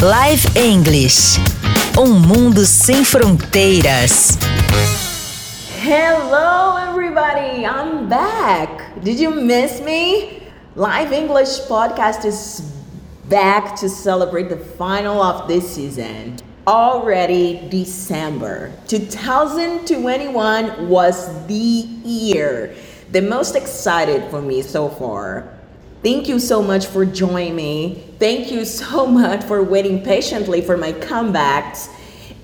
Live English. Um mundo sem fronteiras. Hello, everybody. I'm back. Did you miss me? Live English podcast is back to celebrate the final of this season. Already December 2021 was the year. The most excited for me so far. Thank you so much for joining me. Thank you so much for waiting patiently for my comebacks.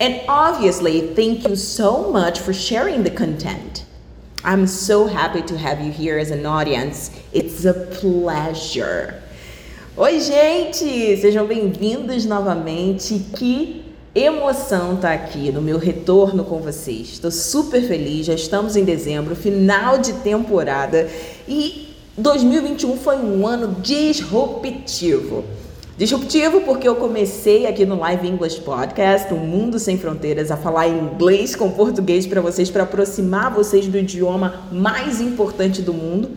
And obviously, thank you so much for sharing the content. I'm so happy to have you here as an audience. It's a pleasure. Oi, gente! Sejam bem-vindos novamente. Que emoção tá aqui no meu retorno com vocês. Estou super feliz. Já estamos em dezembro, final de temporada e 2021 foi um ano disruptivo. Disruptivo porque eu comecei aqui no Live English Podcast, o Mundo Sem Fronteiras, a falar inglês com português para vocês, para aproximar vocês do idioma mais importante do mundo.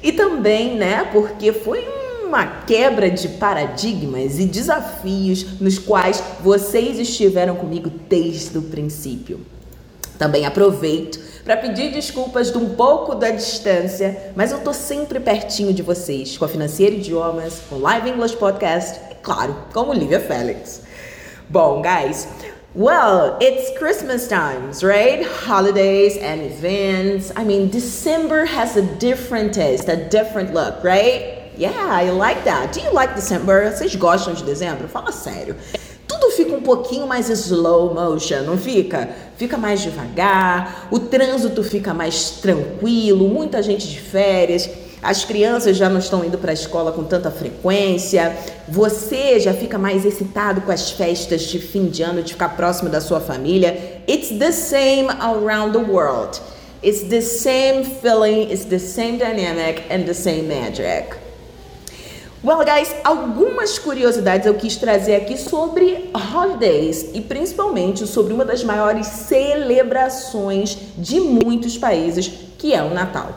E também, né, porque foi uma quebra de paradigmas e desafios nos quais vocês estiveram comigo desde o princípio. Também aproveito para pedir desculpas de um pouco da distância, mas eu tô sempre pertinho de vocês com a Financeira Idiomas, com o Live English Podcast e, claro, com o Lívia Félix. Bom, guys, well, it's Christmas times, right? Holidays and events. I mean, December has a different taste, a different look, right? Yeah, I like that. Do you like December? Vocês gostam de dezembro? Fala sério fica um pouquinho mais slow motion, não fica? Fica mais devagar, o trânsito fica mais tranquilo, muita gente de férias, as crianças já não estão indo para a escola com tanta frequência, você já fica mais excitado com as festas de fim de ano, de ficar próximo da sua família. It's the same around the world. It's the same feeling, it's the same dynamic and the same magic. Well, guys, algumas curiosidades eu quis trazer aqui sobre holidays e principalmente sobre uma das maiores celebrações de muitos países, que é o Natal.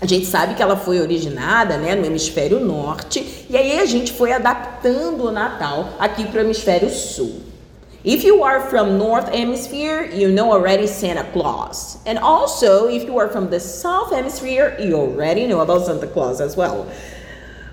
A gente sabe que ela foi originada né, no hemisfério norte e aí a gente foi adaptando o Natal aqui para o hemisfério sul. If you are from North Hemisphere, you know already Santa Claus. And also, if you are from the South Hemisphere, you already know about Santa Claus as well.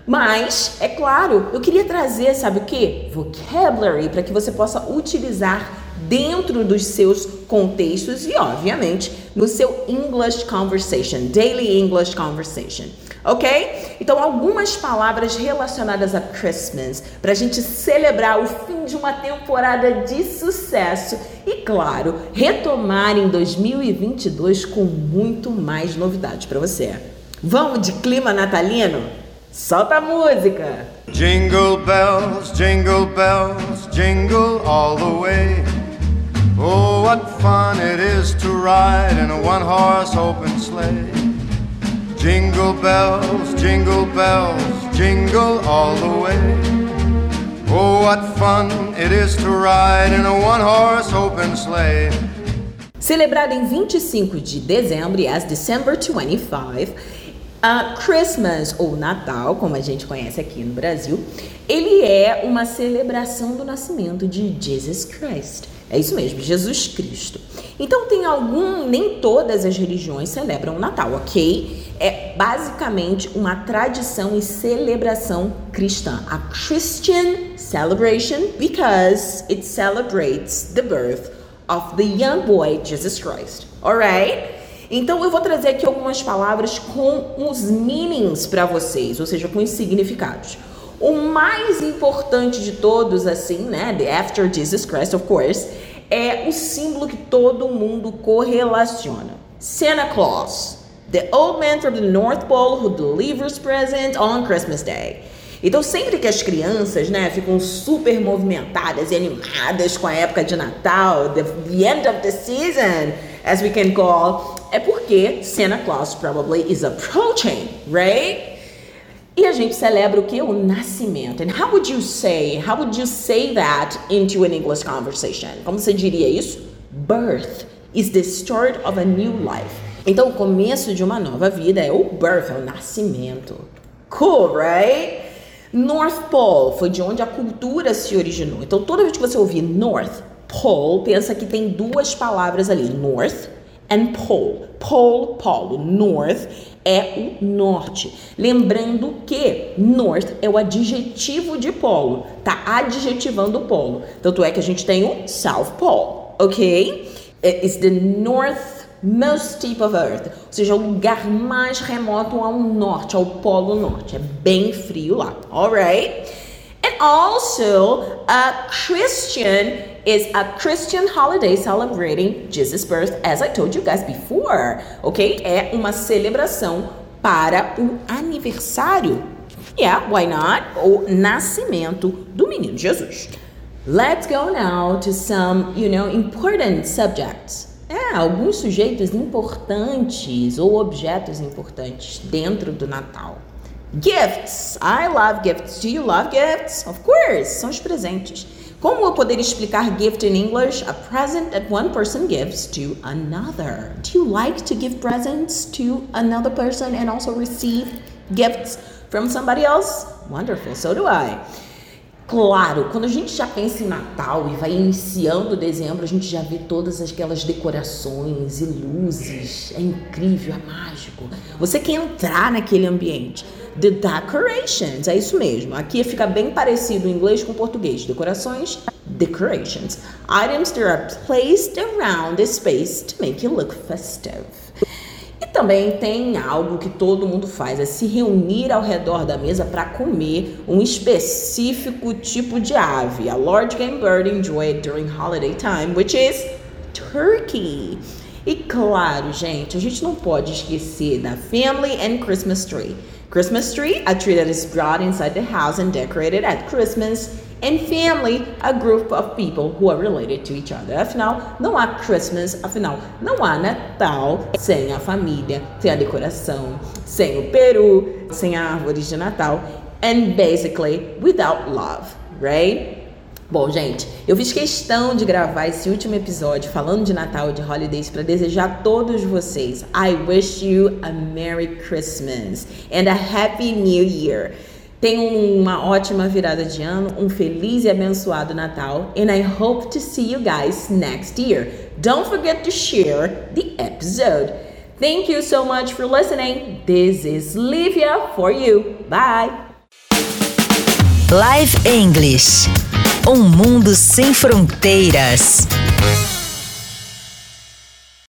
Mas, é claro, eu queria trazer, sabe o que? Vocabulary para que você possa utilizar dentro dos seus contextos e, obviamente, no seu English conversation, daily English conversation. Ok? Então, algumas palavras relacionadas a Christmas para a gente celebrar o fim de uma temporada de sucesso e, claro, retomar em 2022 com muito mais novidades para você. Vamos de clima natalino? Solta a música! Jingle bells, jingle bells, jingle all the way. Oh, what fun it is to ride in a one horse open sleigh. Jingle bells, jingle bells, jingle all the way. Oh, what fun it is to ride in a one horse open sleigh. Celebrado em 25 de dezembro, as December 25, a Christmas, ou Natal, como a gente conhece aqui no Brasil, ele é uma celebração do nascimento de Jesus Christ. É isso mesmo, Jesus Cristo. Então tem algum, nem todas as religiões celebram o Natal, ok? É basicamente uma tradição e celebração cristã. A Christian celebration because it celebrates the birth of the young boy Jesus Christ. Alright? Então eu vou trazer aqui algumas palavras com os meanings para vocês, ou seja, com os significados. O mais importante de todos, assim, né, the after Jesus Christ, of course, é o símbolo que todo mundo correlaciona. Santa Claus, the old man from the North Pole who delivers presents on Christmas Day. Então, sempre que as crianças, né, ficam super movimentadas e animadas com a época de Natal, the, the end of the season, as we can call, é porque Santa Claus probably is approaching, right? E a gente celebra o que? O nascimento. And how would you say, how would you say that into an English conversation? Como você diria isso? Birth is the start of a new life. Então, o começo de uma nova vida é o birth, é o nascimento. Cool, right? North Pole foi de onde a cultura se originou. Então, toda vez que você ouvir North Pole, pensa que tem duas palavras ali, North and Pole. Pole, polo. North é o norte. Lembrando que North é o adjetivo de polo. Tá adjetivando o polo. Tanto é que a gente tem o South Pole, ok? It's the northmost tip of Earth. Ou seja, o lugar mais remoto ao norte, ao polo norte. É bem frio lá. Alright? And also, a Christian is a Christian holiday celebrating Jesus' birth, as I told you guys before. Ok? É uma celebração para o aniversário. Yeah, why not? O nascimento do menino Jesus. Let's go now to some, you know, important subjects. É, alguns sujeitos importantes ou objetos importantes dentro do Natal. Gifts. I love gifts. Do you love gifts? Of course. São os presentes. Como eu poderia explicar gift in English? A present that one person gives to another. Do you like to give presents to another person and also receive gifts from somebody else? Wonderful. So do I. Claro, quando a gente já pensa em Natal e vai iniciando dezembro, a gente já vê todas aquelas decorações e luzes. É incrível, é mágico. Você quer entrar naquele ambiente. The decorations, é isso mesmo. Aqui fica bem parecido o inglês com o português. Decorações, decorations. Items that are placed around the space to make it look festive também tem algo que todo mundo faz, é se reunir ao redor da mesa para comer um específico tipo de ave. A large game bird enjoyed during holiday time, which is turkey. E claro, gente, a gente não pode esquecer da family and Christmas tree. Christmas tree, a tree that is brought inside the house and decorated at Christmas and family, a group of people who are related to each other. Afinal, não há Christmas, afinal, não há Natal sem a família, sem a decoração, sem o peru, sem a árvore de Natal, and basically without love, right? Bom, gente, eu fiz questão de gravar esse último episódio falando de Natal e de holidays para desejar a todos vocês. I wish you a Merry Christmas and a Happy New Year. Tenham uma ótima virada de ano, um feliz e abençoado Natal, and I hope to see you guys next year. Don't forget to share the episode. Thank you so much for listening. This is Livia for you. Bye. Live English. Um mundo sem fronteiras.